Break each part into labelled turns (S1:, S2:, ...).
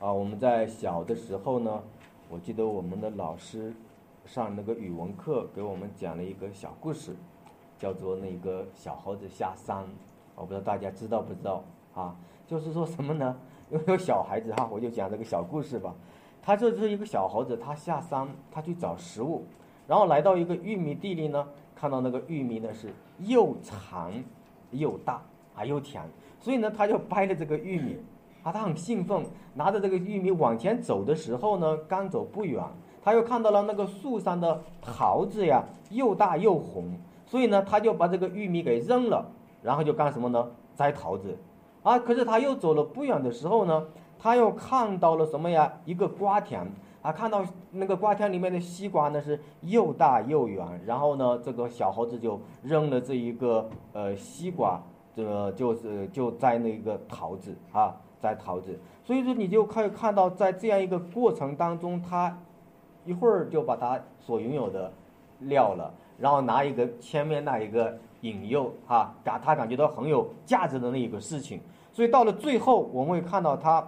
S1: 啊，我们在小的时候呢，我记得我们的老师上那个语文课给我们讲了一个小故事，叫做那个小猴子下山。我不知道大家知道不知道啊？就是说什么呢？因为有小孩子哈，我就讲这个小故事吧。他这是一个小猴子，他下山，他去找食物，然后来到一个玉米地里呢，看到那个玉米呢是又长又大啊又甜，所以呢他就掰了这个玉米，啊他很兴奋，拿着这个玉米往前走的时候呢，刚走不远，他又看到了那个树上的桃子呀，又大又红，所以呢他就把这个玉米给扔了，然后就干什么呢？摘桃子。啊！可是他又走了不远的时候呢，他又看到了什么呀？一个瓜田啊！看到那个瓜田里面的西瓜呢是又大又圆，然后呢，这个小猴子就扔了这一个呃西瓜，这个就是就摘那个桃子啊，摘桃子。所以说你就可以看到，在这样一个过程当中，他一会儿就把他所拥有的撂了，然后拿一个前面那一个。引诱啊，感他感觉到很有价值的那一个事情，所以到了最后，我们会看到他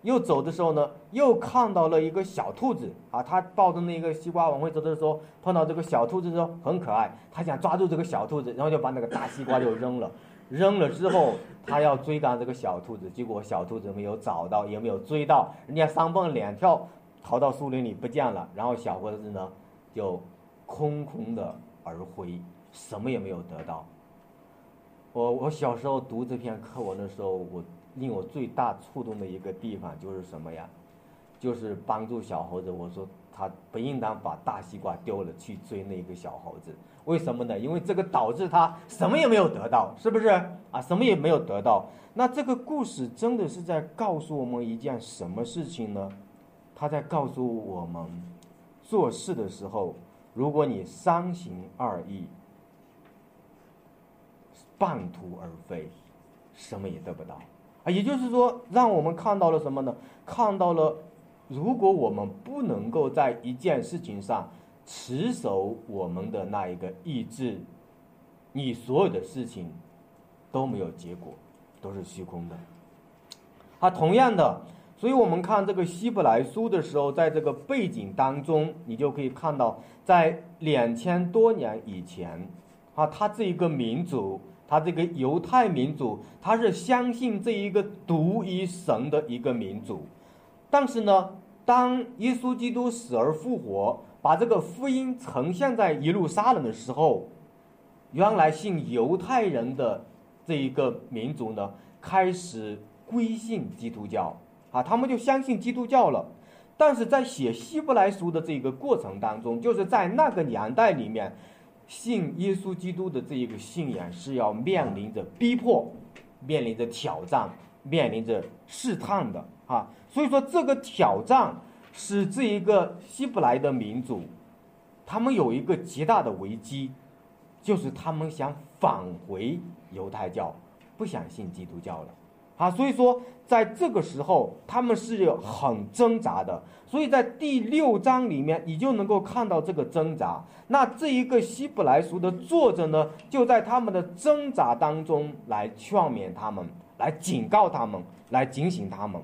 S1: 又走的时候呢，又看到了一个小兔子啊，他抱着那个西瓜往回走的时候，碰到这个小兔子的时候很可爱，他想抓住这个小兔子，然后就把那个大西瓜就扔了，扔了之后，他要追赶这个小兔子，结果小兔子没有找到，也没有追到，人家三蹦两跳逃到树林里不见了，然后小猴子呢就空空的而回。什么也没有得到。我我小时候读这篇课文的时候，我令我最大触动的一个地方就是什么呀？就是帮助小猴子。我说他不应当把大西瓜丢了去追那个小猴子。为什么呢？因为这个导致他什么也没有得到，是不是啊？什么也没有得到。那这个故事真的是在告诉我们一件什么事情呢？他在告诉我们，做事的时候，如果你三心二意。半途而废，什么也得不到啊！也就是说，让我们看到了什么呢？看到了，如果我们不能够在一件事情上持守我们的那一个意志，你所有的事情都没有结果，都是虚空的。啊，同样的，所以我们看这个希伯来书的时候，在这个背景当中，你就可以看到，在两千多年以前，啊，他这一个民族。他这个犹太民族，他是相信这一个独一神的一个民族，但是呢，当耶稣基督死而复活，把这个福音呈现在耶路撒冷的时候，原来信犹太人的这一个民族呢，开始归信基督教啊，他们就相信基督教了。但是在写希伯来书的这个过程当中，就是在那个年代里面。信耶稣基督的这一个信仰是要面临着逼迫、面临着挑战、面临着试探的啊！所以说，这个挑战使这一个希伯来的民族，他们有一个极大的危机，就是他们想返回犹太教，不想信基督教了。啊，所以说，在这个时候，他们是有很挣扎的。所以在第六章里面，你就能够看到这个挣扎。那这一个希伯来书的作者呢，就在他们的挣扎当中来劝勉他们，来警告他们，来警醒他们。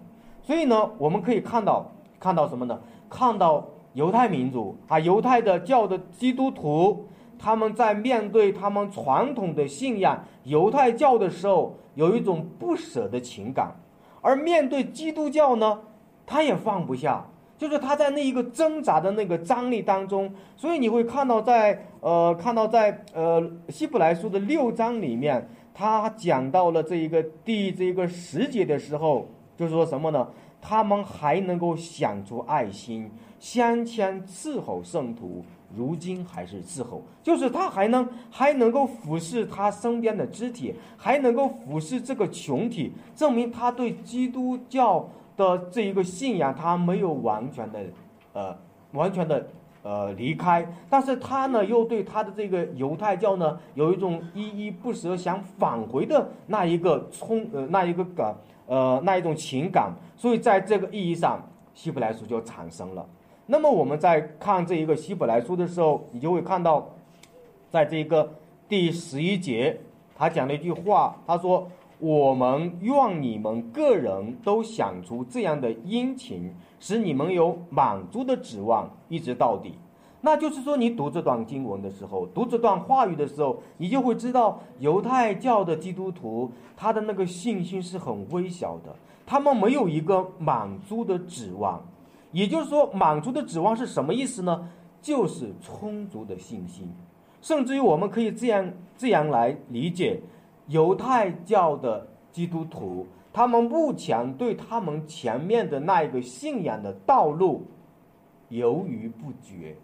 S1: 所以呢，我们可以看到，看到什么呢？看到犹太民族啊，犹太的教的基督徒，他们在面对他们传统的信仰犹太教的时候。有一种不舍的情感，而面对基督教呢，他也放不下，就是他在那一个挣扎的那个张力当中，所以你会看到在呃看到在呃希伯来书的六章里面，他讲到了这一个第这一个十节的时候，就是说什么呢？他们还能够想出爱心，相牵伺候圣徒。如今还是伺候，就是他还能还能够俯视他身边的肢体，还能够俯视这个群体，证明他对基督教的这一个信仰，他没有完全的，呃，完全的呃离开。但是他呢，又对他的这个犹太教呢，有一种依依不舍，想返回的那一个冲呃那一个感呃那一种情感。所以在这个意义上，希伯来书就产生了。那么我们在看这一个希伯来书的时候，你就会看到，在这个第十一节，他讲了一句话，他说：“我们愿你们个人都想出这样的殷勤，使你们有满足的指望，一直到底。那就是说，你读这段经文的时候，读这段话语的时候，你就会知道，犹太教的基督徒他的那个信心是很微小的，他们没有一个满足的指望。也就是说，满足的指望是什么意思呢？就是充足的信心。甚至于，我们可以这样这样来理解，犹太教的基督徒，他们目前对他们前面的那一个信仰的道路犹豫不决。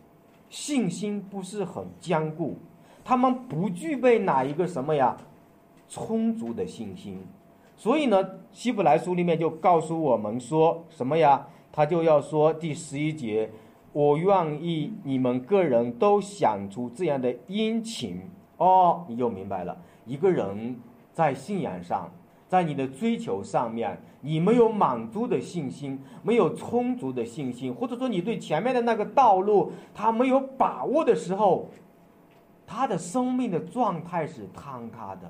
S1: 信心不是很坚固，他们不具备哪一个什么呀充足的信心，所以呢，希伯来书里面就告诉我们说什么呀？他就要说第十一节，我愿意你们个人都想出这样的殷勤哦，你就明白了，一个人在信仰上。在你的追求上面，你没有满足的信心，没有充足的信心，或者说你对前面的那个道路他没有把握的时候，他的生命的状态是坍塌的，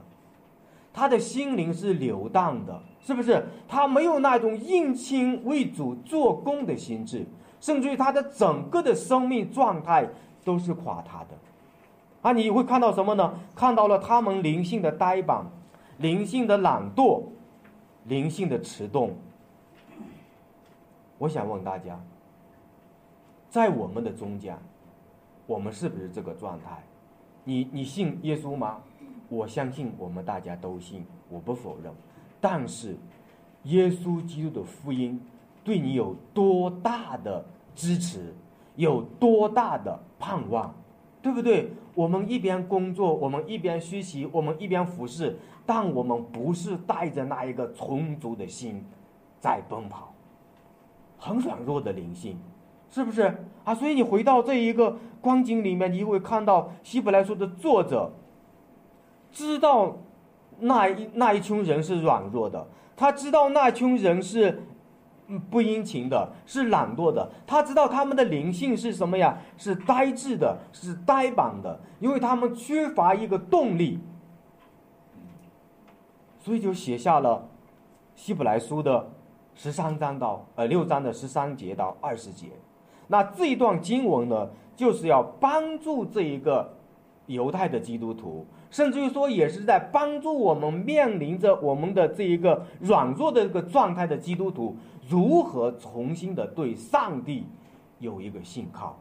S1: 他的心灵是流荡的，是不是？他没有那种应亲为主做工的心智，甚至于他的整个的生命状态都是垮塌的。啊，你会看到什么呢？看到了他们灵性的呆板。灵性的懒惰，灵性的迟钝。我想问大家，在我们的中间，我们是不是这个状态？你你信耶稣吗？我相信我们大家都信，我不否认。但是，耶稣基督的福音对你有多大的支持？有多大的盼望？对不对？我们一边工作，我们一边学习，我们一边服侍。但我们不是带着那一个充足的心在奔跑，很软弱的灵性，是不是啊？所以你回到这一个光景里面，你会看到希伯来书的作者知道那一那一群人是软弱的，他知道那群人是不殷勤的，是懒惰的，他知道他们的灵性是什么呀？是呆滞的，是呆板的，因为他们缺乏一个动力。所以就写下了希伯来书的十三章到呃六章的十三节到二十节。那这一段经文呢，就是要帮助这一个犹太的基督徒，甚至于说也是在帮助我们面临着我们的这一个软弱的一个状态的基督徒，如何重新的对上帝有一个信靠，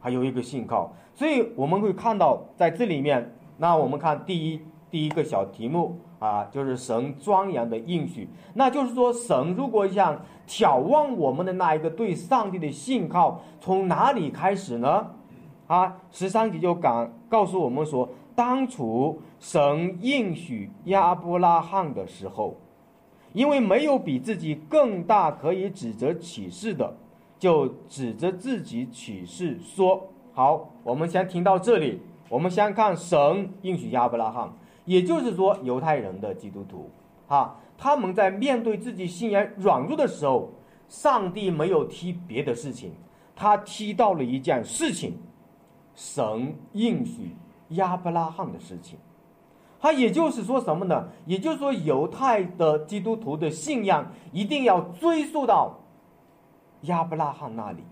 S1: 还有一个信靠。所以我们会看到在这里面，那我们看第一第一个小题目。啊，就是神庄严的应许，那就是说，神如果想眺望我们的那一个对上帝的信靠，从哪里开始呢？啊，十三节就讲告诉我们说，当初神应许亚伯拉罕的时候，因为没有比自己更大可以指责启示的，就指着自己启示说：好，我们先听到这里，我们先看神应许亚伯拉罕。也就是说，犹太人的基督徒，啊，他们在面对自己信仰软弱的时候，上帝没有提别的事情，他提到了一件事情，神应许亚伯拉罕的事情。他也就是说什么呢？也就是说，犹太的基督徒的信仰一定要追溯到亚伯拉罕那里，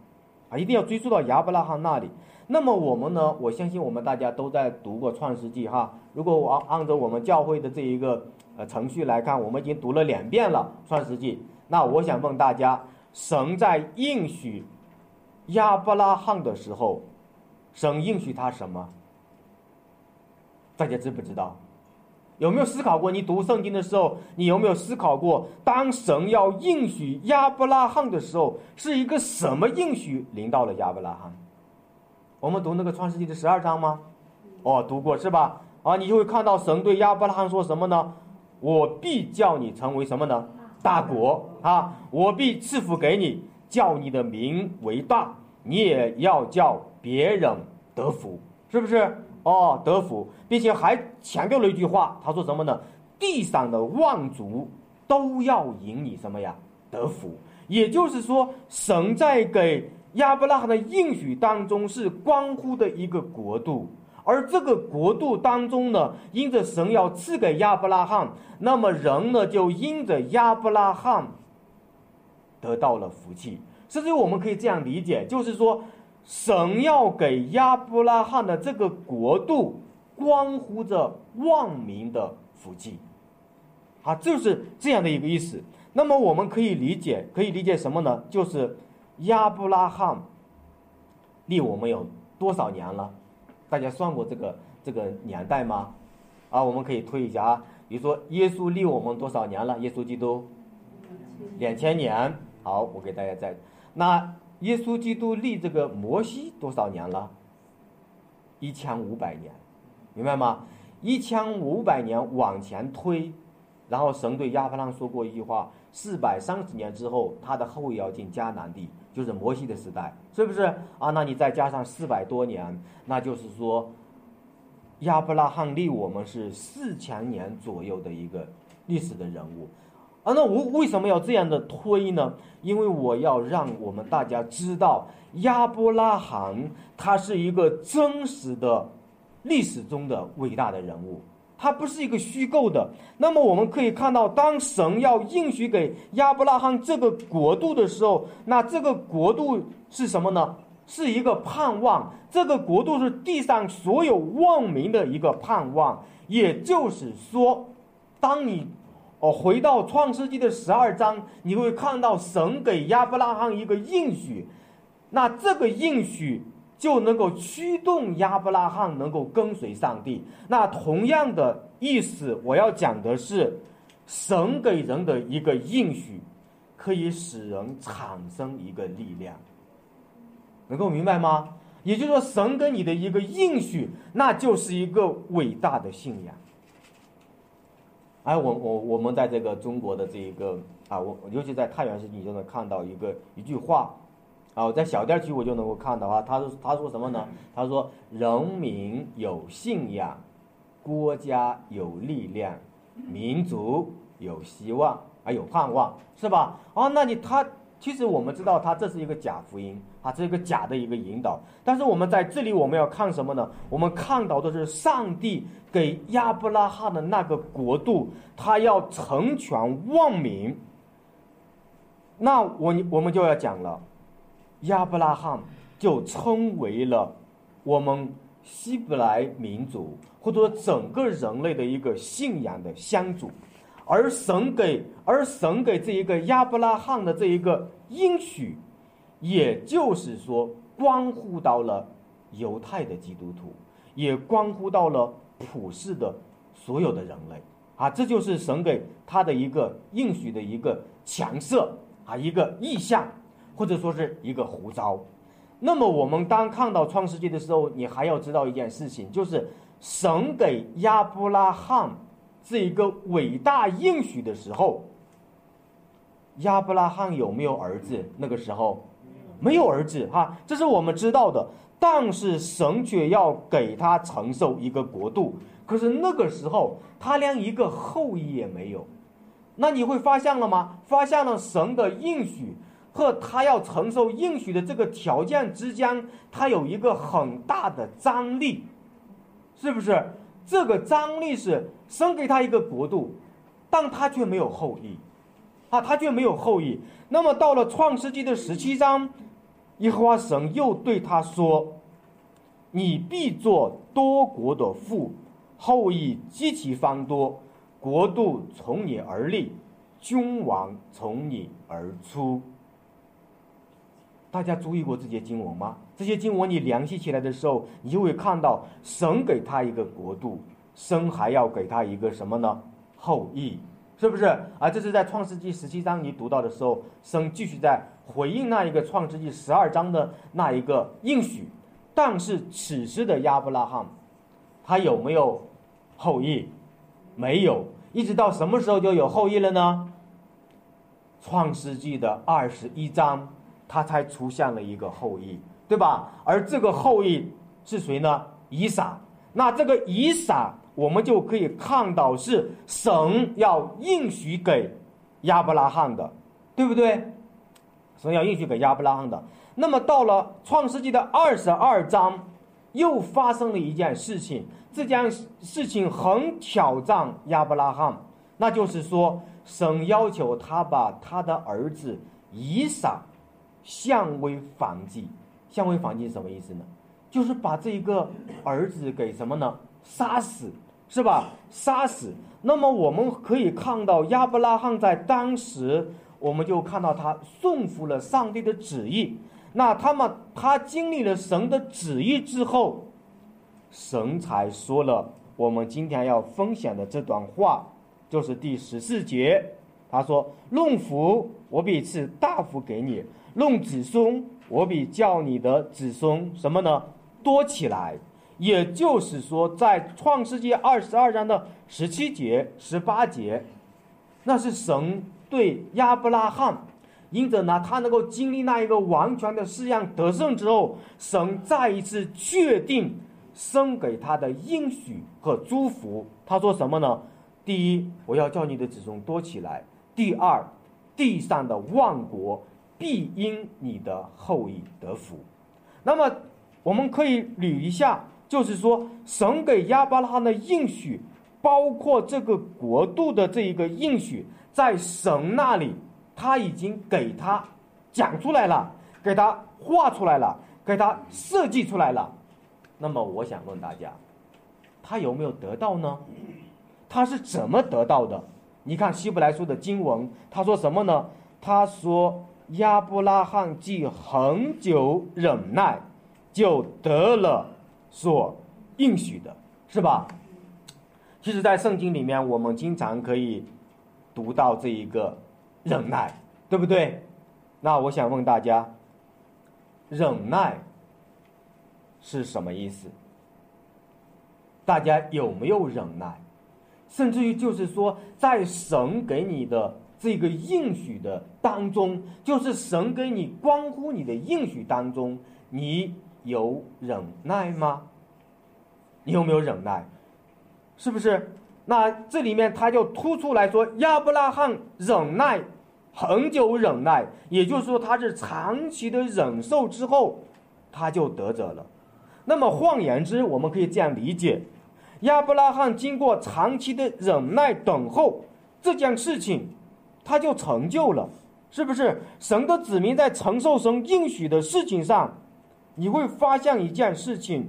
S1: 啊，一定要追溯到亚伯拉罕那里。那么我们呢？我相信我们大家都在读过《创世纪》哈。如果我按照我们教会的这一个呃程序来看，我们已经读了两遍了《创世纪》。那我想问大家，神在应许亚伯拉罕的时候，神应许他什么？大家知不知道？有没有思考过？你读圣经的时候，你有没有思考过，当神要应许亚伯拉罕的时候，是一个什么应许临到了亚伯拉罕？我们读那个创世纪的十二章吗？哦，读过是吧？啊，你就会看到神对亚伯拉罕说什么呢？我必叫你成为什么呢？大国啊！我必赐福给你，叫你的名为大，你也要叫别人得福，是不是？哦，得福，并且还强调了一句话，他说什么呢？地上的万族都要引你什么呀？得福。也就是说，神在给。亚伯拉罕的应许当中是关乎的一个国度，而这个国度当中呢，因着神要赐给亚伯拉罕，那么人呢就因着亚伯拉罕得到了福气。甚至我们可以这样理解，就是说，神要给亚伯拉罕的这个国度，关乎着万民的福气。啊，就是这样的一个意思。那么我们可以理解，可以理解什么呢？就是亚伯拉罕立我们有多少年了？大家算过这个这个年代吗？啊，我们可以推一下啊。比如说，耶稣立我们多少年了？耶稣基督两千年。好，我给大家再。那耶稣基督立这个摩西多少年了？一千五百年，明白吗？一千五百年往前推，然后神对亚伯拉罕说过一句话：四百三十年之后，他的后裔要进迦南地，就是摩西的时代，是不是啊？那你再加上四百多年，那就是说，亚伯拉罕立我们是四千年左右的一个历史的人物。啊，那我为什么要这样的推呢？因为我要让我们大家知道，亚伯拉罕他是一个真实的历史中的伟大的人物，他不是一个虚构的。那么我们可以看到，当神要应许给亚伯拉罕这个国度的时候，那这个国度是什么呢？是一个盼望，这个国度是地上所有万民的一个盼望。也就是说，当你。哦，回到创世纪的十二章，你会看到神给亚伯拉罕一个应许，那这个应许就能够驱动亚伯拉罕能够跟随上帝。那同样的意思，我要讲的是，神给人的一个应许，可以使人产生一个力量，能够明白吗？也就是说，神给你的一个应许，那就是一个伟大的信仰。哎，我我我们在这个中国的这一个啊，我尤其在太原市，你就能看到一个一句话，啊，在小店区我就能够看到啊，他说他说什么呢？他说人民有信仰，国家有力量，民族有希望，还有盼望，是吧？啊，那你他。其实我们知道，它这是一个假福音啊，这是一个假的一个引导。但是我们在这里，我们要看什么呢？我们看到的是上帝给亚伯拉罕的那个国度，他要成全万民。那我我们就要讲了，亚伯拉罕就称为了我们希伯来民族，或者说整个人类的一个信仰的相主。而神给而神给这一个亚伯拉罕的这一个应许，也就是说，关乎到了犹太的基督徒，也关乎到了普世的所有的人类啊！这就是神给他的一个应许的一个强设啊，一个意象，或者说是一个胡召。那么，我们当看到创世纪的时候，你还要知道一件事情，就是神给亚伯拉罕。这一个伟大应许的时候，亚伯拉罕有没有儿子？那个时候没有儿子哈，这是我们知道的。但是神却要给他承受一个国度，可是那个时候他连一个后裔也没有。那你会发现了吗？发现了神的应许和他要承受应许的这个条件之间，他有一个很大的张力，是不是？这个张力是生给他一个国度，但他却没有后裔，啊，他却没有后裔。那么到了创世纪的十七章，耶和华神又对他说：“你必做多国的父，后裔极其繁多，国度从你而立，君王从你而出。”大家注意过这些经文吗？这些经文你联系起来的时候，你就会看到神给他一个国度，神还要给他一个什么呢？后裔，是不是？啊，这是在创世纪十七章你读到的时候，神继续在回应那一个创世纪十二章的那一个应许。但是此时的亚伯拉罕，他有没有后裔？没有。一直到什么时候就有后裔了呢？创世纪的二十一章。他才出现了一个后裔，对吧？而这个后裔是谁呢？以撒。那这个以撒，我们就可以看到是神要应许给亚伯拉罕的，对不对？神要应许给亚伯拉罕的。那么到了创世纪的二十二章，又发生了一件事情，这件事情很挑战亚伯拉罕，那就是说，神要求他把他的儿子以撒降为燔祭。降为燔祭是什么意思呢？就是把这一个儿子给什么呢？杀死，是吧？杀死。那么我们可以看到亚伯拉罕在当时，我们就看到他顺服了上帝的旨意。那他们他经历了神的旨意之后，神才说了我们今天要分享的这段话，就是第十四节，他说：“论福，我必赐大福给你；论子孙，我比叫你的子孙什么呢？多起来。”也就是说，在创世纪二十二章的十七节、十八节，那是神对亚伯拉罕。因着呢，他能够经历那一个完全的试验得胜之后，神再一次确定生给他的应许和祝福。他说什么呢？第一，我要叫你的子孙多起来；第二，地上的万国必因你的后裔得福。那么，我们可以捋一下，就是说，神给亚伯拉罕的应许，包括这个国度的这一个应许，在神那里。他已经给他讲出来了，给他画出来了，给他设计出来了。那么我想问大家，他有没有得到呢？他是怎么得到的？你看希伯来书的经文，他说什么呢？他说亚伯拉罕既恒久忍耐，就得了所应许的，是吧？其实，在圣经里面，我们经常可以读到这一个。忍耐，对不对？那我想问大家，忍耐是什么意思？大家有没有忍耐？甚至于就是说，在神给你的这个应许的当中，就是神给你关乎你的应许当中，你有忍耐吗？你有没有忍耐？是不是？那这里面他就突出来说，亚伯拉罕忍耐很久，忍耐，也就是说他是长期的忍受之后，他就得着了。那么换言之，我们可以这样理解：亚伯拉罕经过长期的忍耐等候这件事情，他就成就了，是不是？神的子民在承受神应许的事情上，你会发现一件事情：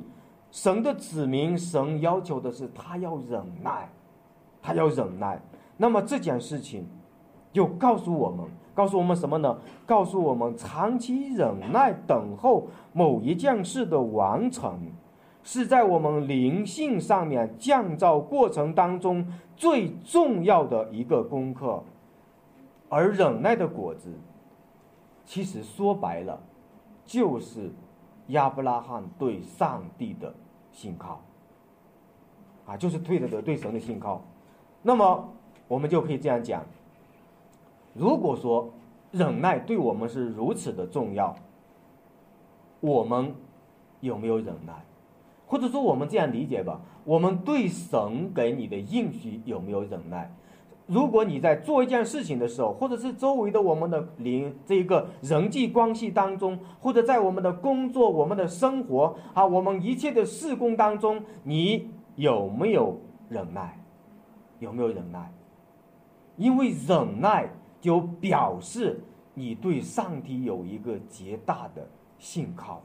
S1: 神的子民，神要求的是他要忍耐。他要忍耐，那么这件事情，就告诉我们，告诉我们什么呢？告诉我们，长期忍耐等候某一件事的完成，是在我们灵性上面降造过程当中最重要的一个功课。而忍耐的果子，其实说白了，就是亚伯拉罕对上帝的信靠，啊，就是退的的对神的信靠。那么，我们就可以这样讲：如果说忍耐对我们是如此的重要，我们有没有忍耐？或者说，我们这样理解吧：我们对神给你的应许有没有忍耐？如果你在做一件事情的时候，或者是周围的我们的邻这个人际关系当中，或者在我们的工作、我们的生活啊，我们一切的事工当中，你有没有忍耐？有没有忍耐？因为忍耐就表示你对上帝有一个极大的信靠，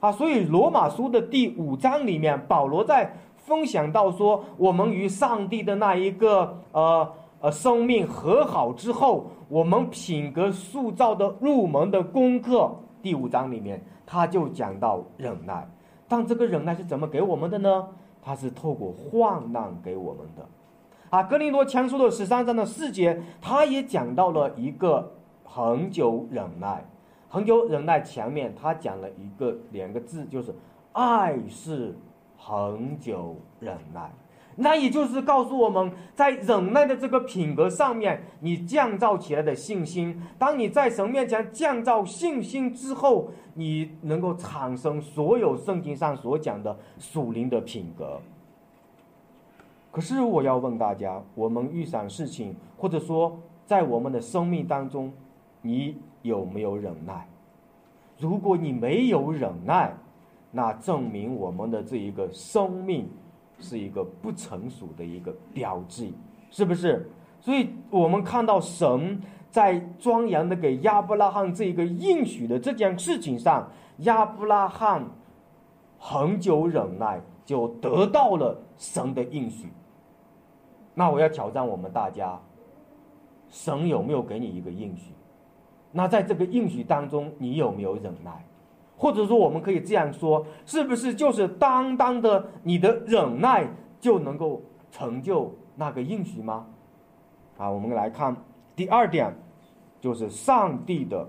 S1: 啊，所以罗马书的第五章里面，保罗在分享到说，我们与上帝的那一个呃呃生命和好之后，我们品格塑造的入门的功课，第五章里面他就讲到忍耐，但这个忍耐是怎么给我们的呢？他是透过患难给我们的。啊，格林多强书的十三章的四节，他也讲到了一个恒久忍耐，恒久忍耐前面他讲了一个两个字，就是爱是恒久忍耐。那也就是告诉我们在忍耐的这个品格上面，你降造起来的信心，当你在神面前降造信心之后，你能够产生所有圣经上所讲的属灵的品格。可是我要问大家：我们遇上事情，或者说在我们的生命当中，你有没有忍耐？如果你没有忍耐，那证明我们的这一个生命是一个不成熟的一个标志，是不是？所以我们看到神在庄严的给亚伯拉罕这一个应许的这件事情上，亚伯拉罕恒久忍耐，就得到了神的应许。那我要挑战我们大家，神有没有给你一个应许？那在这个应许当中，你有没有忍耐？或者说，我们可以这样说，是不是就是当当的你的忍耐就能够成就那个应许吗？啊，我们来看第二点，就是上帝的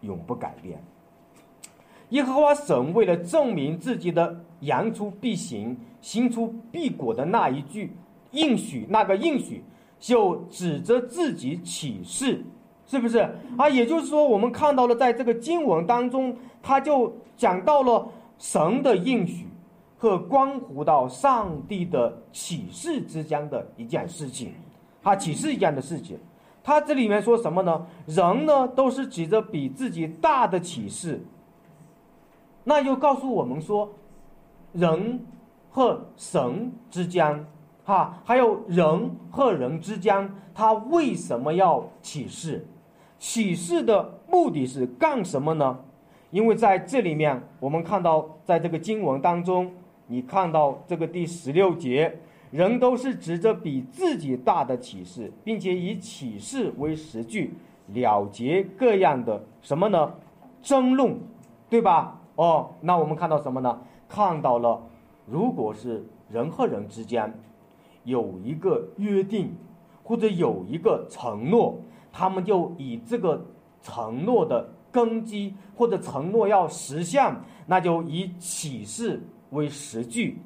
S1: 永不改变。耶和华神为了证明自己的言出必行、行出必果的那一句应许，那个应许就指着自己起誓。是不是啊？也就是说，我们看到了，在这个经文当中，他就讲到了神的应许和关乎到上帝的启示之间的一件事情，啊，启示一样的事情。他这里面说什么呢？人呢都是指着比自己大的启示，那又告诉我们说，人和神之间，哈，还有人和人之间，他为什么要启示？启示的目的是干什么呢？因为在这里面，我们看到，在这个经文当中，你看到这个第十六节，人都是指着比自己大的启示，并且以启示为实据，了结各样的什么呢？争论，对吧？哦，那我们看到什么呢？看到了，如果是人和人之间有一个约定，或者有一个承诺。他们就以这个承诺的根基，或者承诺要实现，那就以启示为实据，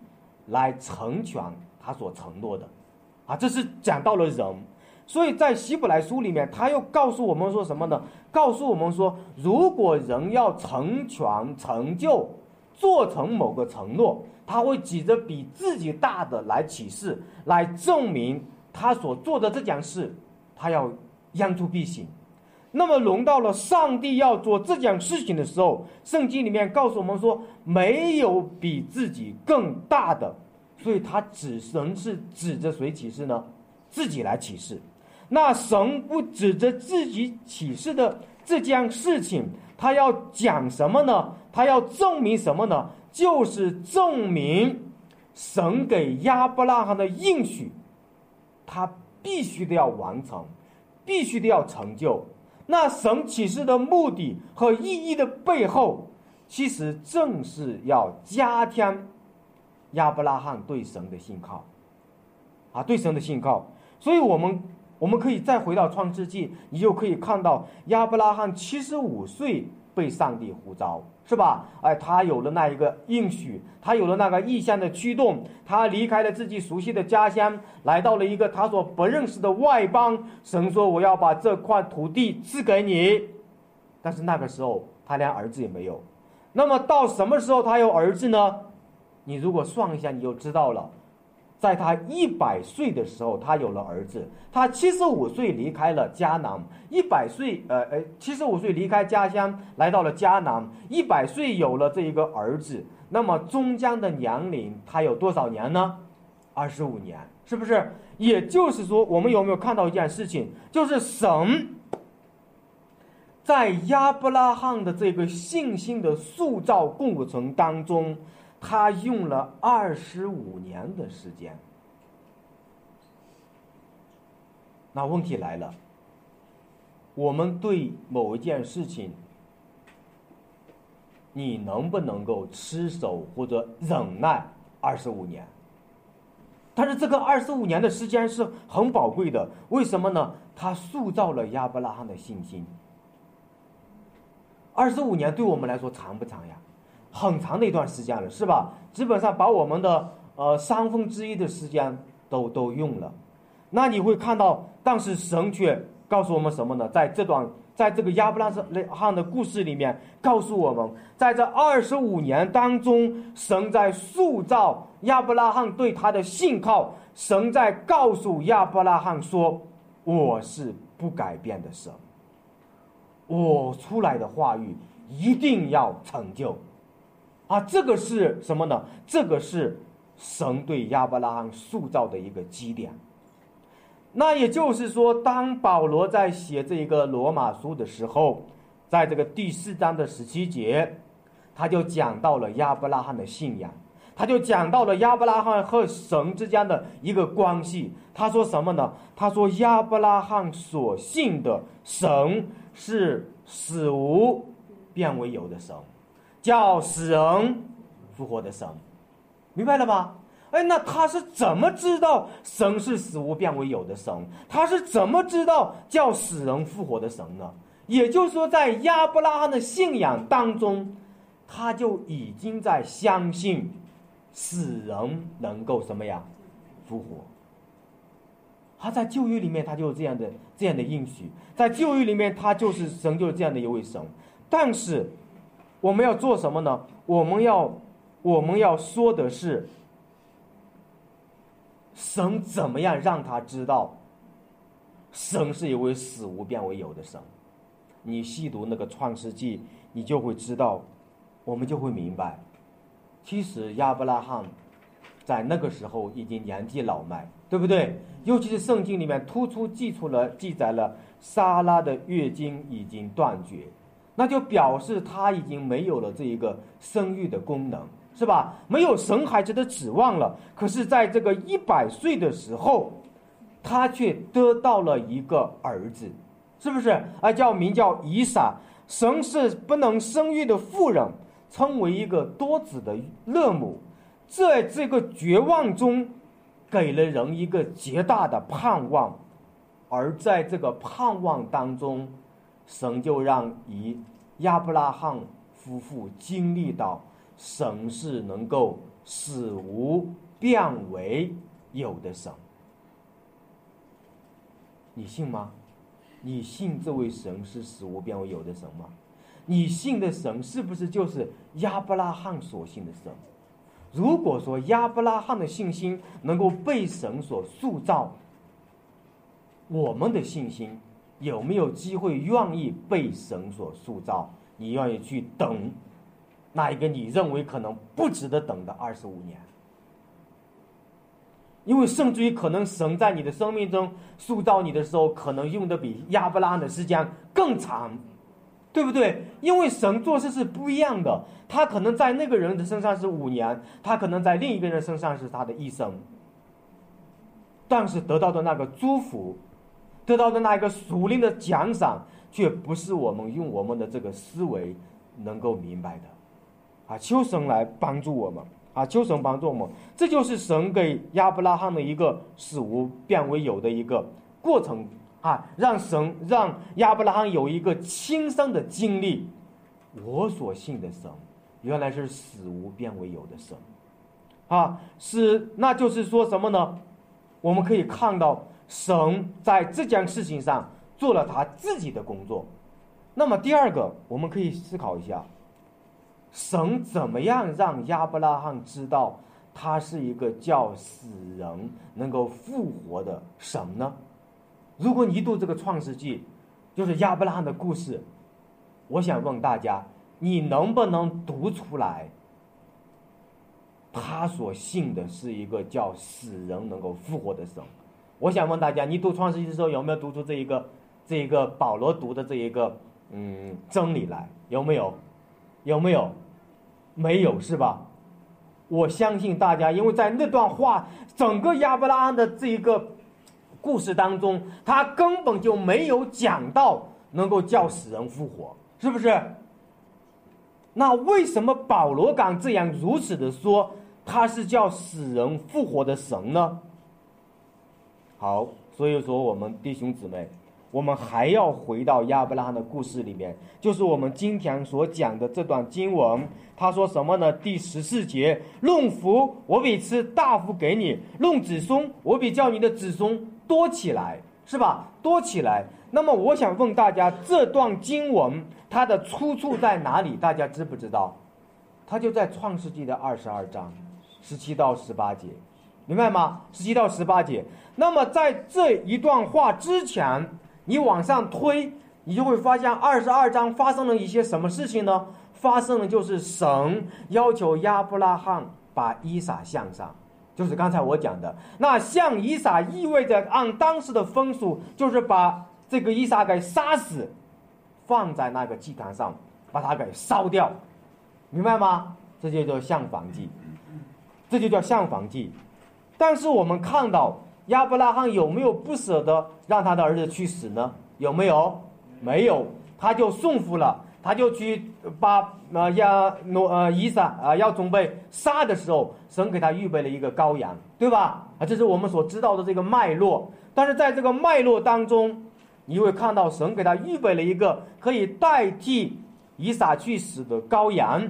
S1: 来成全他所承诺的，啊，这是讲到了人，所以在希伯来书里面，他又告诉我们说什么呢？告诉我们说，如果人要成全、成就、做成某个承诺，他会举着比自己大的来启示，来证明他所做的这件事，他要。言出必行，那么轮到了上帝要做这件事情的时候，圣经里面告诉我们说，没有比自己更大的，所以他指神是指着谁启示呢？自己来启示。那神不指着自己启示的这件事情，他要讲什么呢？他要证明什么呢？就是证明神给亚伯拉罕的应许，他必须得要完成。必须得要成就，那神启示的目的和意义的背后，其实正是要加添亚伯拉罕对神的信靠，啊，对神的信靠。所以，我们我们可以再回到创世纪，你就可以看到亚伯拉罕七十五岁被上帝呼召。是吧？哎，他有了那一个应许，他有了那个意向的驱动，他离开了自己熟悉的家乡，来到了一个他所不认识的外邦。神说：“我要把这块土地赐给你。”但是那个时候他连儿子也没有。那么到什么时候他有儿子呢？你如果算一下，你就知道了。在他一百岁的时候，他有了儿子。他七十五岁离开了迦南，一百岁，呃呃，七十五岁离开家乡，来到了迦南，一百岁有了这一个儿子。那么中间的年龄，他有多少年呢？二十五年，是不是？也就是说，我们有没有看到一件事情？就是神在亚伯拉罕的这个信心的塑造过程当中。他用了二十五年的时间，那问题来了，我们对某一件事情，你能不能够持守或者忍耐二十五年？但是这个二十五年的时间是很宝贵的，为什么呢？他塑造了亚伯拉罕的信心。二十五年对我们来说长不长呀？很长的一段时间了，是吧？基本上把我们的呃三分之一的时间都都用了。那你会看到，但是神却告诉我们什么呢？在这段，在这个亚伯拉罕的故事里面，告诉我们，在这二十五年当中，神在塑造亚伯拉罕对他的信靠。神在告诉亚伯拉罕说：“我是不改变的神，我出来的话语一定要成就。”啊，这个是什么呢？这个是神对亚伯拉罕塑造的一个基点。那也就是说，当保罗在写这一个罗马书的时候，在这个第四章的十七节，他就讲到了亚伯拉罕的信仰，他就讲到了亚伯拉罕和神之间的一个关系。他说什么呢？他说亚伯拉罕所信的神是死无变为有的神。叫死人复活的神，明白了吧？哎，那他是怎么知道神是死无变为有的神？他是怎么知道叫死人复活的神呢？也就是说，在亚伯拉罕的信仰当中，他就已经在相信死人能够什么呀复活。他在旧约里面，他就有这样的这样的应许，在旧约里面，他就是神，就是这样的一位神，但是。我们要做什么呢？我们要，我们要说的是，神怎么样让他知道，神是一位死无变为有的神。你细读那个创世纪，你就会知道，我们就会明白，其实亚伯拉罕在那个时候已经年纪老迈，对不对？尤其是圣经里面突出记出了记载了，莎拉的月经已经断绝。那就表示他已经没有了这一个生育的功能，是吧？没有生孩子的指望了。可是，在这个一百岁的时候，他却得到了一个儿子，是不是？啊，叫名叫以撒。神是不能生育的妇人，称为一个多子的乐母，在这个绝望中，给了人一个极大的盼望，而在这个盼望当中。神就让以亚伯拉罕夫妇经历到神是能够使无变为有的神，你信吗？你信这位神是使无变为有的神吗？你信的神是不是就是亚伯拉罕所信的神？如果说亚伯拉罕的信心能够被神所塑造，我们的信心。有没有机会愿意被神所塑造？你愿意去等那一个你认为可能不值得等的二十五年？因为甚至于可能神在你的生命中塑造你的时候，可能用的比亚伯拉罕的时间更长，对不对？因为神做事是不一样的，他可能在那个人的身上是五年，他可能在另一个人身上是他的一生，但是得到的那个祝福。得到的那一个属灵的奖赏，却不是我们用我们的这个思维能够明白的，啊！求神来帮助我们，啊！求神帮助我们，这就是神给亚伯拉罕的一个死无变为有的一个过程，啊！让神让亚伯拉罕有一个亲身的经历，我所信的神，原来是死无变为有的神，啊！是，那就是说什么呢？我们可以看到。神在这件事情上做了他自己的工作，那么第二个，我们可以思考一下，神怎么样让亚伯拉罕知道他是一个叫死人能够复活的神呢？如果你读这个创世纪，就是亚伯拉罕的故事，我想问大家，你能不能读出来，他所信的是一个叫死人能够复活的神？我想问大家，你读创世纪的时候有没有读出这一个、这一个保罗读的这一个嗯真理来？有没有？有没有？没有是吧？我相信大家，因为在那段话整个亚伯拉罕的这一个故事当中，他根本就没有讲到能够叫死人复活，是不是？那为什么保罗敢这样如此的说他是叫死人复活的神呢？好，所以说我们弟兄姊妹，我们还要回到亚伯拉罕的故事里面，就是我们今天所讲的这段经文。他说什么呢？第十四节：论福，我比吃大福给你；论子孙，我比叫你的子孙多起来，是吧？多起来。那么我想问大家，这段经文它的出处在哪里？大家知不知道？它就在创世纪的二十二章十七到十八节。明白吗？十七到十八节。那么在这一段话之前，你往上推，你就会发现二十二章发生了一些什么事情呢？发生的就是神要求亚伯拉罕把伊撒向上，就是刚才我讲的。那向伊撒意味着按当时的风俗，就是把这个伊撒给杀死，放在那个祭坛上，把它给烧掉，明白吗？这就叫向房祭，这就叫向房祭。但是我们看到亚伯拉罕有没有不舍得让他的儿子去死呢？有没有？没有，他就送服了。他就去把呃亚诺呃伊撒啊要准备杀的时候，神给他预备了一个羔羊，对吧？啊，这是我们所知道的这个脉络。但是在这个脉络当中，你会看到神给他预备了一个可以代替伊撒去死的羔羊。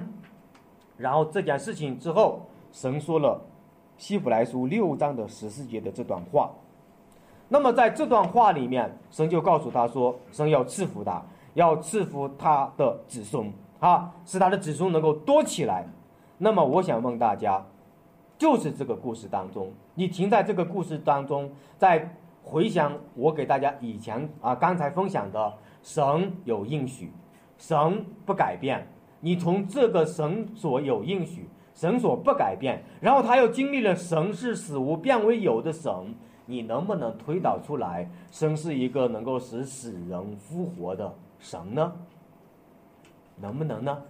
S1: 然后这件事情之后，神说了希伯来书六章的十四节的这段话。那么在这段话里面，神就告诉他说，神要赐福他。要赐福他的子孙啊，使他的子孙能够多起来。那么，我想问大家，就是这个故事当中，你停在这个故事当中，在回想我给大家以前啊刚才分享的，神有应许，神不改变。你从这个神所有应许，神所不改变，然后他又经历了神是死无变为有的神，你能不能推导出来，神是一个能够使死人复活的？神呢？能不能呢？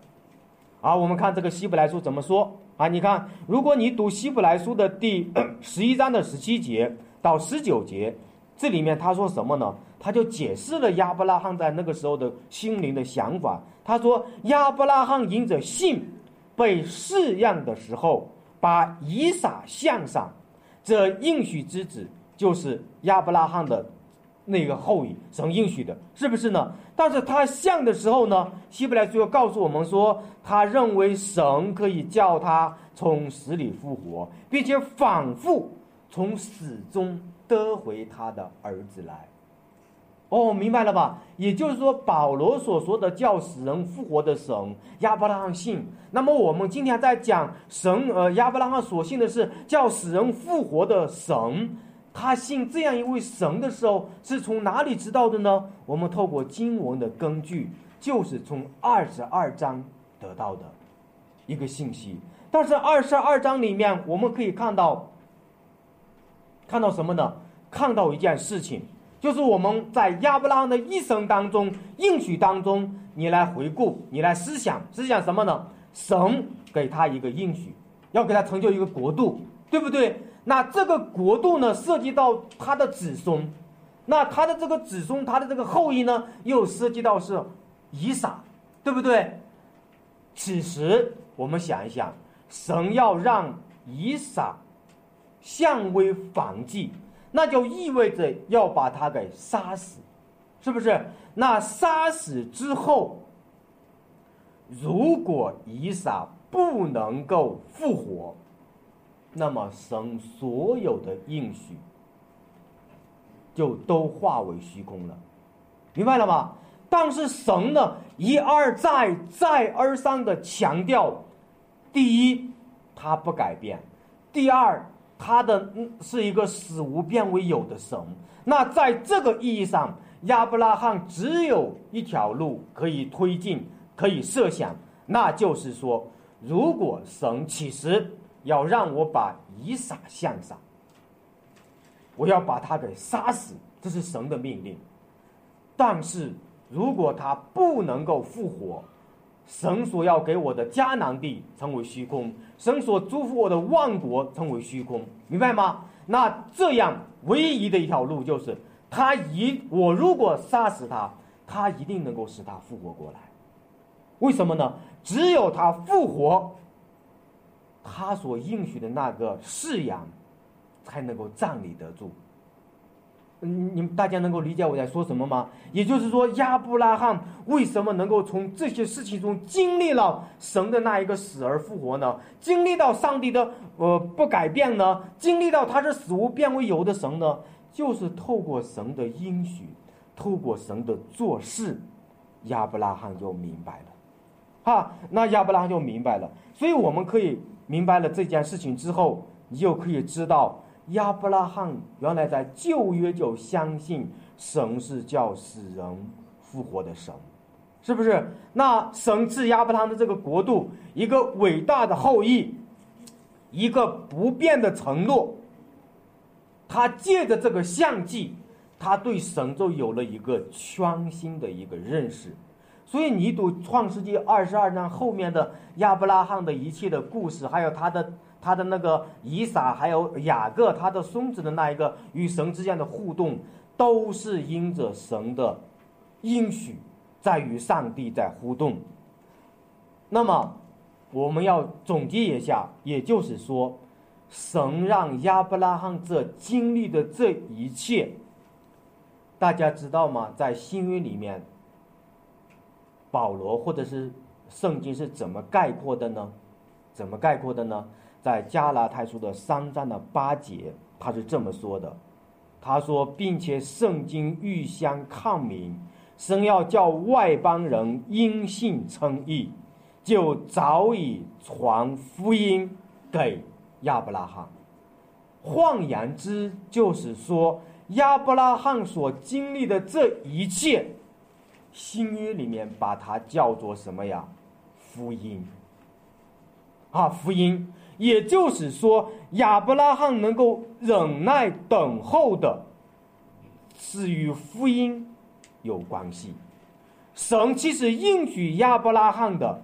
S1: 啊，我们看这个希伯来书怎么说啊？你看，如果你读希伯来书的第 十一章的十七节到十九节，这里面他说什么呢？他就解释了亚伯拉罕在那个时候的心灵的想法。他说，亚伯拉罕因着信被试验的时候，把以撒向上，这应许之子就是亚伯拉罕的。那个后裔，神应许的，是不是呢？但是他像的时候呢，希伯来书又告诉我们说，他认为神可以叫他从死里复活，并且反复从死中得回他的儿子来。哦，明白了吧？也就是说，保罗所说的叫死人复活的神，亚伯拉罕信。那么我们今天在讲神，呃，亚伯拉罕所信的是叫死人复活的神。他信这样一位神的时候，是从哪里知道的呢？我们透过经文的根据，就是从二十二章得到的一个信息。但是二十二章里面，我们可以看到，看到什么呢？看到一件事情，就是我们在亚伯拉罕的一生当中应许当中，你来回顾，你来思想，思想什么呢？神给他一个应许，要给他成就一个国度，对不对？那这个国度呢，涉及到他的子孙，那他的这个子孙，他的这个后裔呢，又涉及到是以撒，对不对？此时我们想一想，神要让以撒相为反祭，那就意味着要把他给杀死，是不是？那杀死之后，如果以撒不能够复活。那么神所有的应许就都化为虚空了，明白了吗？但是神呢，一而再、再而三的强调：第一，他不改变；第二，他的是一个死无变为有的神。那在这个意义上，亚伯拉罕只有一条路可以推进、可以设想，那就是说，如果神其实。要让我把以撒向上，我要把他给杀死，这是神的命令。但是如果他不能够复活，神所要给我的迦南地成为虚空，神所祝福我的万国成为虚空，明白吗？那这样唯一的一条路就是，他一我如果杀死他，他一定能够使他复活过来。为什么呢？只有他复活。他所应许的那个誓言，才能够站立得住。嗯，你们大家能够理解我在说什么吗？也就是说，亚伯拉罕为什么能够从这些事情中经历了神的那一个死而复活呢？经历到上帝的呃不改变呢？经历到他是死无变为有的神呢？就是透过神的应许，透过神的做事，亚伯拉罕就明白了。哈，那亚伯拉罕就明白了。所以我们可以。明白了这件事情之后，你就可以知道亚伯拉罕原来在旧约就相信神是叫死人复活的神，是不是？那神赐亚伯拉罕的这个国度，一个伟大的后裔，一个不变的承诺。他借着这个相记，他对神就有了一个全新的一个认识。所以你读创世纪二十二章后面的亚伯拉罕的一切的故事，还有他的他的那个以撒，还有雅各他的孙子的那一个与神之间的互动，都是因着神的应许。在与上帝在互动，那么我们要总结一下，也就是说，神让亚伯拉罕这经历的这一切，大家知道吗？在新约里面，保罗或者是圣经是怎么概括的呢？怎么概括的呢？在加拉太书的三章的八节，他是这么说的：他说，并且圣经预先抗明。神要叫外邦人因信称义，就早已传福音给亚伯拉罕。换言之，就是说亚伯拉罕所经历的这一切，新约里面把它叫做什么呀？福音。啊，福音，也就是说亚伯拉罕能够忍耐等候的，是与福音。有关系，神其实应许亚伯拉罕的，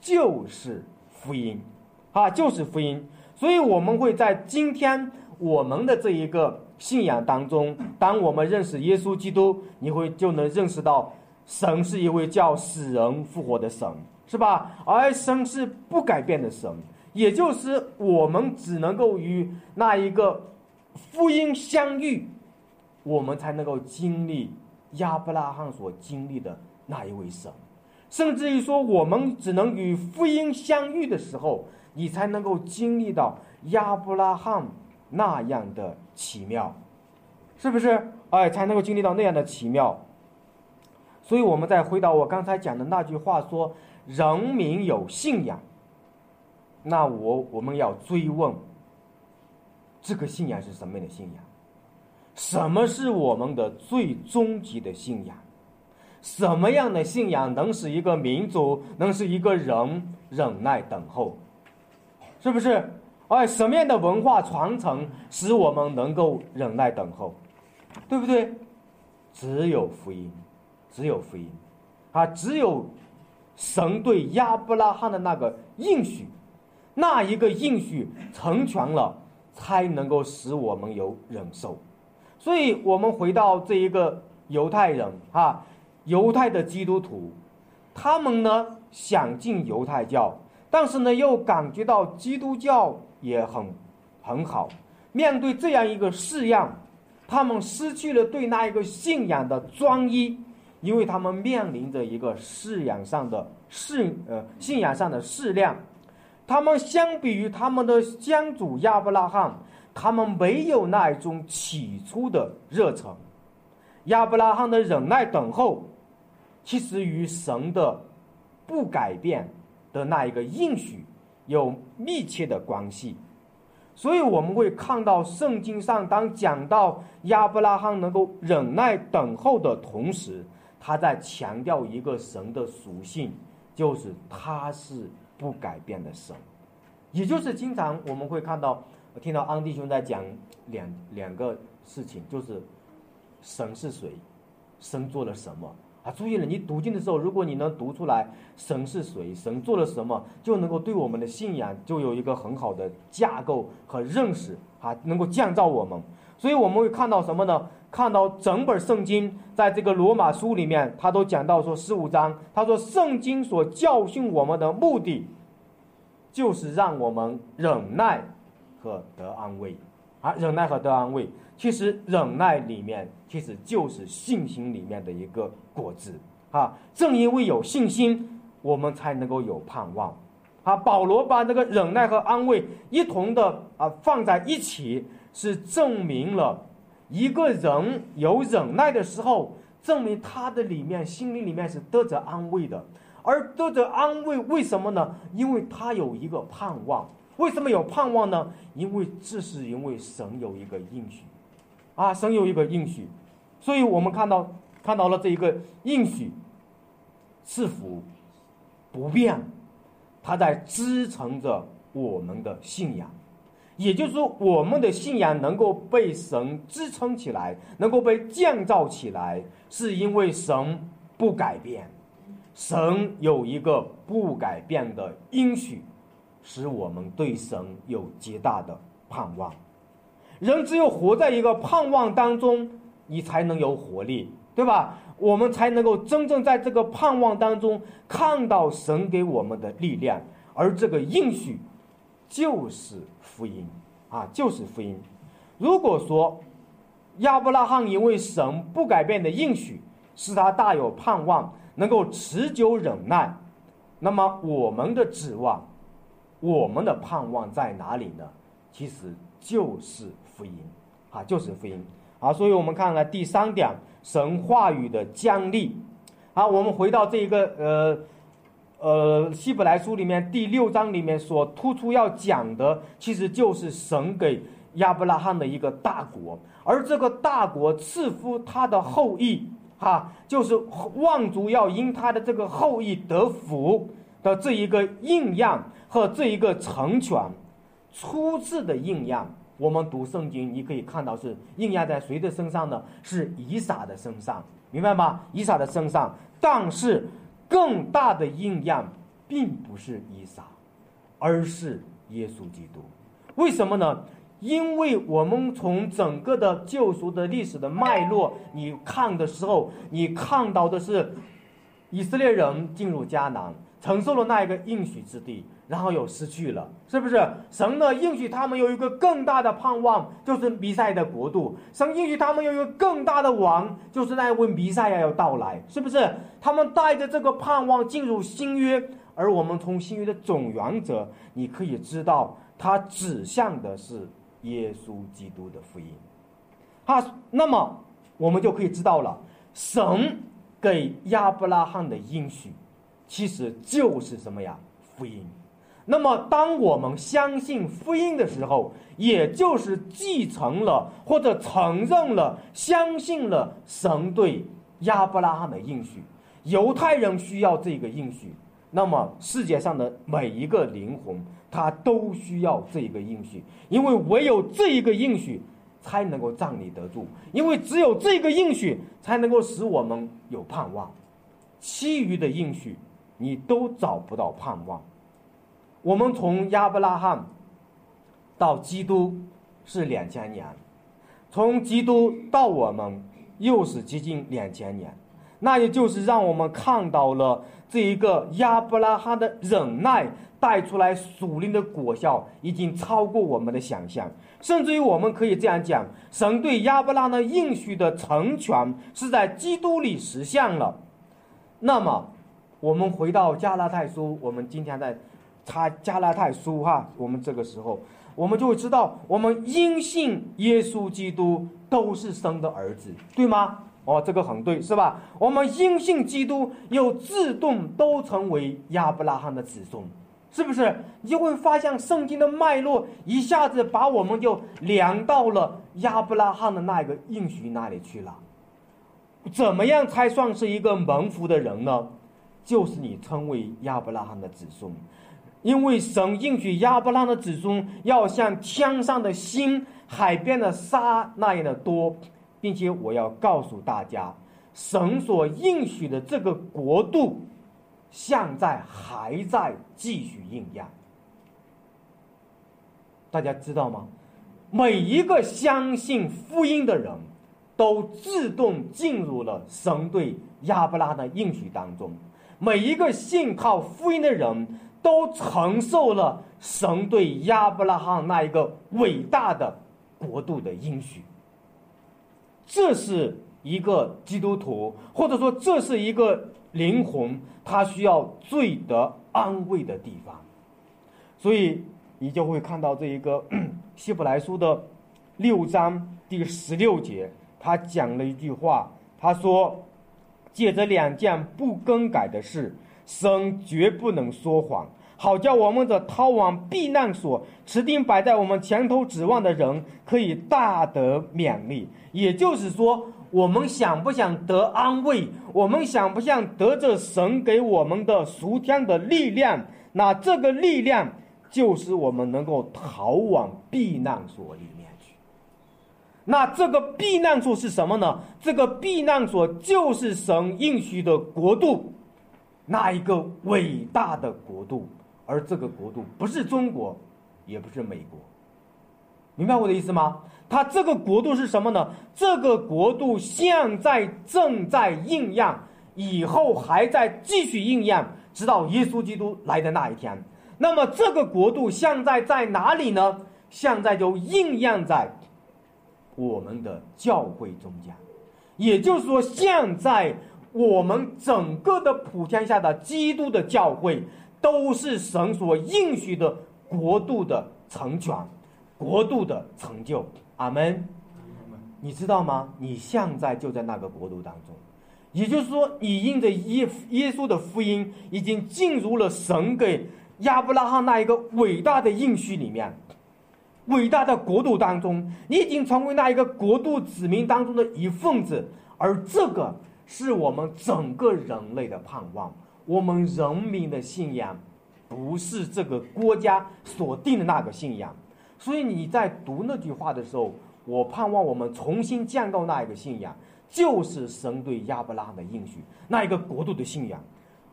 S1: 就是福音，啊，就是福音。所以我们会在今天我们的这一个信仰当中，当我们认识耶稣基督，你会就能认识到，神是一位叫死人复活的神，是吧？而神是不改变的神，也就是我们只能够与那一个福音相遇，我们才能够经历。亚伯拉罕所经历的那一位神，甚至于说，我们只能与福音相遇的时候，你才能够经历到亚伯拉罕那样的奇妙，是不是？哎，才能够经历到那样的奇妙。所以，我们再回到我刚才讲的那句话，说人民有信仰，那我我们要追问，这个信仰是什么样的信仰？什么是我们的最终极的信仰？什么样的信仰能使一个民族，能使一个人忍耐等候？是不是？哎，什么样的文化传承使我们能够忍耐等候？对不对？只有福音，只有福音，啊，只有神对亚伯拉罕的那个应许，那一个应许成全了，才能够使我们有忍受。所以我们回到这一个犹太人啊，犹太的基督徒，他们呢想进犹太教，但是呢又感觉到基督教也很很好。面对这样一个式样，他们失去了对那一个信仰的专一，因为他们面临着一个式样上的试呃信仰上的试量。他们相比于他们的先祖亚伯拉罕。他们没有那一种起初的热忱，亚伯拉罕的忍耐等候，其实与神的不改变的那一个应许有密切的关系。所以我们会看到圣经上，当讲到亚伯拉罕能够忍耐等候的同时，他在强调一个神的属性，就是他是不改变的神，也就是经常我们会看到。听到安弟兄在讲两两个事情，就是神是谁，神做了什么啊？注意了，你读经的时候，如果你能读出来神是谁，神做了什么，就能够对我们的信仰就有一个很好的架构和认识啊，能够降造我们。所以我们会看到什么呢？看到整本圣经在这个罗马书里面，他都讲到说十五章，他说圣经所教训我们的目的，就是让我们忍耐。和得安慰，啊，忍耐和得安慰，其实忍耐里面其实就是信心里面的一个果子啊。正因为有信心，我们才能够有盼望啊。保罗把这个忍耐和安慰一同的啊放在一起，是证明了一个人有忍耐的时候，证明他的里面心灵里面是得着安慰的，而得着安慰，为什么呢？因为他有一个盼望。为什么有盼望呢？因为这是因为神有一个应许，啊，神有一个应许，所以我们看到看到了这一个应许，赐福不变，它在支撑着我们的信仰。也就是说，我们的信仰能够被神支撑起来，能够被建造起来，是因为神不改变。神有一个不改变的应许，使我们对神有极大的盼望。人只有活在一个盼望当中，你才能有活力，对吧？我们才能够真正在这个盼望当中看到神给我们的力量，而这个应许就是福音啊，就是福音。如果说亚伯拉罕因为神不改变的应许，使他大有盼望。能够持久忍耐，那么我们的指望，我们的盼望在哪里呢？其实就是福音，啊，就是福音，啊，所以我们看看第三点，神话语的将力，啊，我们回到这一个呃呃希伯来书里面第六章里面所突出要讲的，其实就是神给亚伯拉罕的一个大国，而这个大国赐福他的后裔。哈，就是望族要因他的这个后裔得福的这一个应验和这一个成全，初次的应验。我们读圣经，你可以看到是应验在谁的身上呢？是以撒的身上，明白吗？以撒的身上，但是更大的应验并不是伊撒，而是耶稣基督。为什么呢？因为我们从整个的救赎的历史的脉络，你看的时候，你看到的是以色列人进入迦南，承受了那一个应许之地，然后又失去了，是不是？神呢应许他们有一个更大的盼望，就是弥赛的国度；神应许他们有一个更大的王，就是那位弥赛亚要到来，是不是？他们带着这个盼望进入新约，而我们从新约的总原则，你可以知道，它指向的是。耶稣基督的福音，好，那么我们就可以知道了，神给亚伯拉罕的应许，其实就是什么呀？福音。那么，当我们相信福音的时候，也就是继承了或者承认了、相信了神对亚伯拉罕的应许。犹太人需要这个应许，那么世界上的每一个灵魂。他都需要这个应许，因为唯有这一个应许，才能够站立得住。因为只有这个应许，才能够使我们有盼望。其余的应许，你都找不到盼望。我们从亚伯拉罕到基督是两千年，从基督到我们又是接近两千年，那也就是让我们看到了这一个亚伯拉罕的忍耐。带出来属灵的果效已经超过我们的想象，甚至于我们可以这样讲：神对亚伯拉罕应许的成全是在基督里实现了。那么，我们回到加拉太书，我们今天在查加拉太书哈，我们这个时候我们就会知道，我们因信耶稣基督都是生的儿子，对吗？哦，这个很对，是吧？我们因信基督，又自动都成为亚伯拉罕的子孙。是不是你就会发现圣经的脉络一下子把我们就连到了亚伯拉罕的那个应许那里去了？怎么样才算是一个蒙福的人呢？就是你称为亚伯拉罕的子孙，因为神应许亚伯拉罕的子孙要像天上的星、海边的沙那样的多，并且我要告诉大家，神所应许的这个国度。现在还在继续应验，大家知道吗？每一个相信福音的人，都自动进入了神对亚伯拉罕的应许当中。每一个信靠福音的人都承受了神对亚伯拉罕那一个伟大的国度的应许。这是一个基督徒，或者说这是一个。灵魂，他需要最得安慰的地方，所以你就会看到这一个 希伯来书的六章第十六节，他讲了一句话，他说：“借着两件不更改的事，神绝不能说谎，好叫我们的逃往避难所，持定摆在我们前头指望的人，可以大得勉励。”也就是说，我们想不想得安慰？我们想不想得着神给我们的赎天的力量？那这个力量就是我们能够逃往避难所里。那这个避难所是什么呢？这个避难所就是神应许的国度，那一个伟大的国度。而这个国度不是中国，也不是美国。明白我的意思吗？它这个国度是什么呢？这个国度现在正在应验，以后还在继续应验，直到耶稣基督来的那一天。那么这个国度现在在哪里呢？现在就应验在我们的教会中间，也就是说，现在我们整个的普天下的基督的教会，都是神所应许的国度的成全。国度的成就，阿门。你知道吗？你现在就在那个国度当中，也就是说，你因着耶耶稣的福音，已经进入了神给亚伯拉罕那一个伟大的应许里面，伟大的国度当中，你已经成为那一个国度子民当中的一份子，而这个是我们整个人类的盼望，我们人民的信仰，不是这个国家所定的那个信仰。所以你在读那句话的时候，我盼望我们重新建构那一个信仰，就是神对亚伯拉罕的应许，那一个国度的信仰。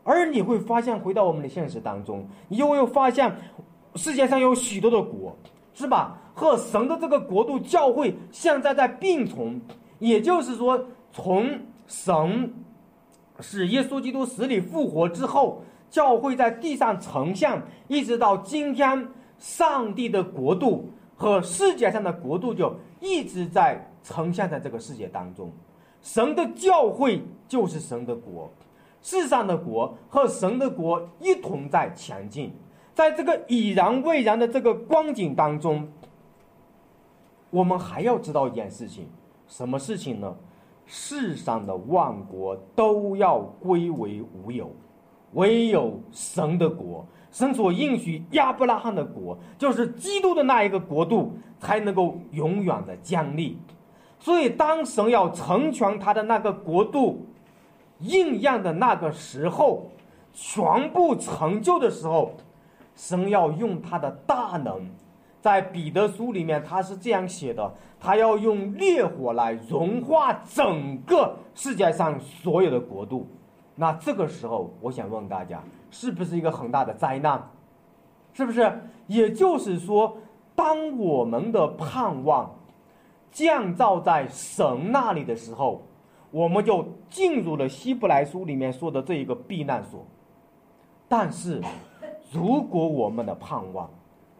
S1: 而你会发现，回到我们的现实当中，你就会发现，世界上有许多的国，是吧？和神的这个国度教会现在在并存，也就是说，从神使耶稣基督死里复活之后，教会在地上呈现，一直到今天。上帝的国度和世界上的国度就一直在呈现在这个世界当中，神的教会就是神的国，世上的国和神的国一同在前进，在这个已然未然的这个光景当中，我们还要知道一件事情，什么事情呢？世上的万国都要归为无有，唯有神的国。神所应许亚伯拉罕的国，就是基督的那一个国度，才能够永远的建立。所以，当神要成全他的那个国度应验的那个时候，全部成就的时候，神要用他的大能，在彼得书里面他是这样写的：他要用烈火来融化整个世界上所有的国度。那这个时候，我想问大家。是不是一个很大的灾难？是不是？也就是说，当我们的盼望降噪在神那里的时候，我们就进入了希伯来书里面说的这一个避难所。但是，如果我们的盼望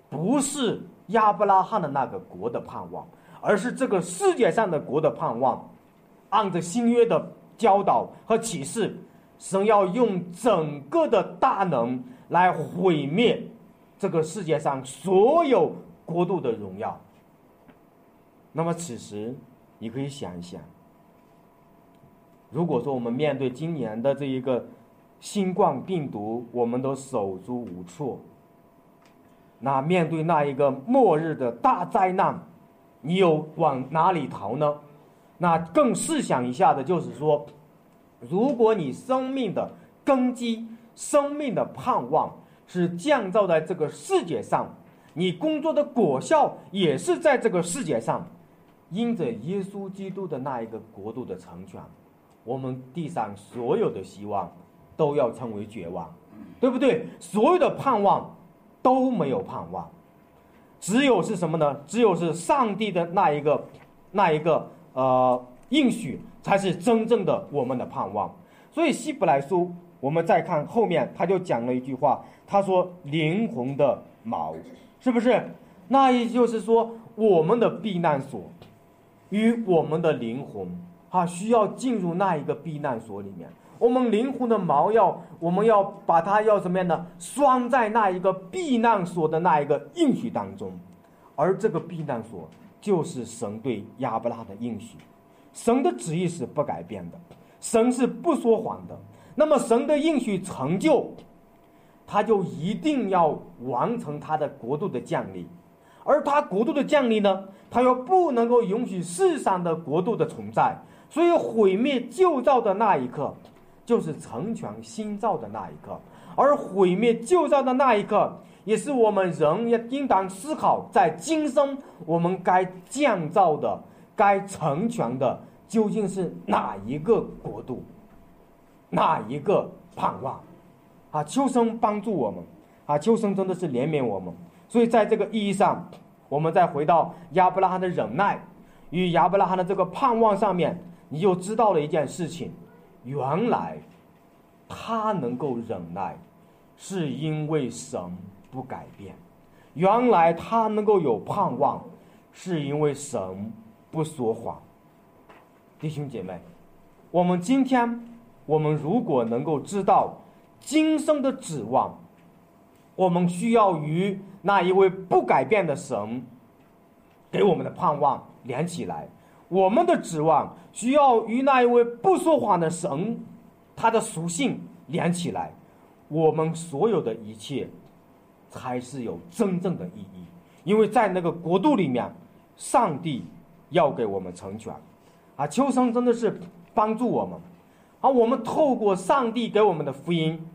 S1: 不是亚伯拉罕的那个国的盼望，而是这个世界上的国的盼望，按着新约的教导和启示。神要用整个的大能来毁灭这个世界上所有国度的荣耀。那么此时，你可以想一想，如果说我们面对今年的这一个新冠病毒，我们都手足无措，那面对那一个末日的大灾难，你又往哪里逃呢？那更试想一下的就是说。如果你生命的根基、生命的盼望是降造在这个世界上，你工作的果效也是在这个世界上，因着耶稣基督的那一个国度的成全，我们地上所有的希望都要成为绝望，对不对？所有的盼望都没有盼望，只有是什么呢？只有是上帝的那一个、那一个呃应许。才是真正的我们的盼望。所以希伯来书，我们再看后面，他就讲了一句话，他说：“灵魂的锚，是不是？那也就是说，我们的避难所与我们的灵魂，啊，需要进入那一个避难所里面。我们灵魂的锚要，我们要把它要什么样的拴在那一个避难所的那一个应许当中，而这个避难所就是神对亚伯拉的应许。”神的旨意是不改变的，神是不说谎的。那么神的应许成就，他就一定要完成他的国度的降临，而他国度的降临呢，他又不能够允许世上的国度的存在，所以毁灭旧造的那一刻，就是成全新造的那一刻。而毁灭旧造的那一刻，也是我们人也应当思考，在今生我们该建造的、该成全的，究竟是哪一个国度，哪一个盼望？啊，秋生帮助我们，啊，秋生真的是怜悯我们。所以在这个意义上，我们再回到亚伯拉罕的忍耐与亚伯拉罕的这个盼望上面，你就知道了一件事情：原来他能够忍耐。是因为神不改变，原来他能够有盼望，是因为神不说谎。弟兄姐妹，我们今天，我们如果能够知道今生的指望，我们需要与那一位不改变的神给我们的盼望连起来，我们的指望需要与那一位不说谎的神他的属性连起来。我们所有的一切，才是有真正的意义，因为在那个国度里面，上帝要给我们成全，啊，秋生真的是帮助我们，而我们透过上帝给我们的福音，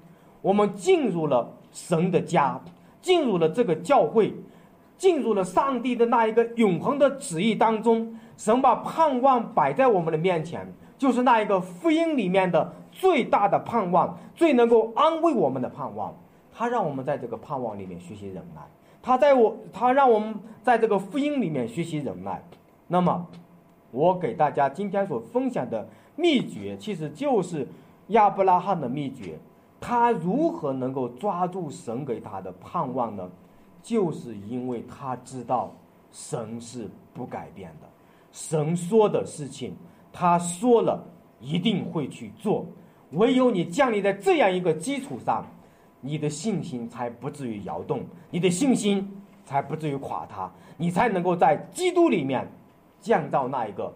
S1: 我们进入了神的家，进入了这个教会，进入了上帝的那一个永恒的旨意当中，神把盼望摆在我们的面前，就是那一个福音里面的。最大的盼望，最能够安慰我们的盼望，他让我们在这个盼望里面学习忍耐。他在我，他让我们在这个福音里面学习忍耐。那么，我给大家今天所分享的秘诀，其实就是亚伯拉罕的秘诀。他如何能够抓住神给他的盼望呢？就是因为他知道神是不改变的，神说的事情，他说了一定会去做。唯有你建立在这样一个基础上，你的信心才不至于摇动，你的信心才不至于垮塌，你才能够在基督里面建造那一个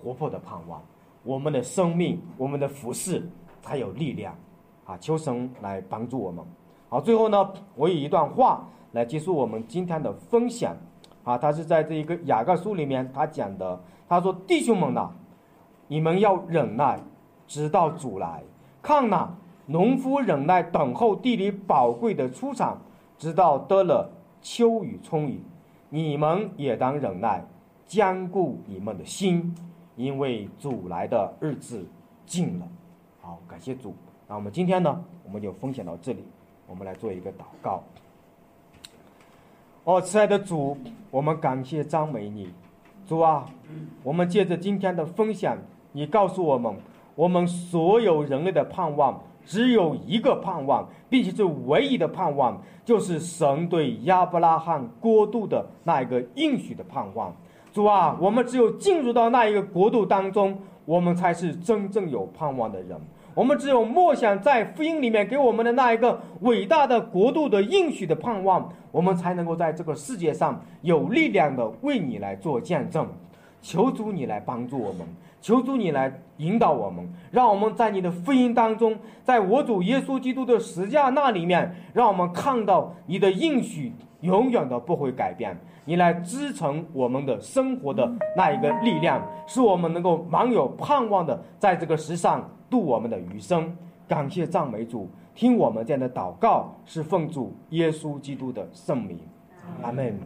S1: 活泼的盼望。我们的生命，我们的服饰才有力量啊！求神来帮助我们。好，最后呢，我以一段话来结束我们今天的分享啊。他是在这一个雅各书里面他讲的，他说：“弟兄们呐，你们要忍耐，直到主来。”看呐，农夫忍耐等候地里宝贵的出产，直到得了秋雨春雨。你们也当忍耐，坚固你们的心，因为主来的日子近了。好，感谢主。那我们今天呢，我们就分享到这里。我们来做一个祷告。哦，亲爱的主，我们感谢张美你。主啊，我们借着今天的分享，你告诉我们。我们所有人类的盼望只有一个盼望，并且是唯一的盼望，就是神对亚伯拉罕国度的那一个应许的盼望。主啊，我们只有进入到那一个国度当中，我们才是真正有盼望的人。我们只有默想在福音里面给我们的那一个伟大的国度的应许的盼望，我们才能够在这个世界上有力量的为你来做见证。求主你来帮助我们。求主你来引导我们，让我们在你的福音当中，在我主耶稣基督的十字架那里面，让我们看到你的应许永远都不会改变。你来支撑我们的生活的那一个力量，使我们能够满有盼望的在这个世上度我们的余生。感谢赞美主，听我们这样的祷告，是奉主耶稣基督的圣名，阿门。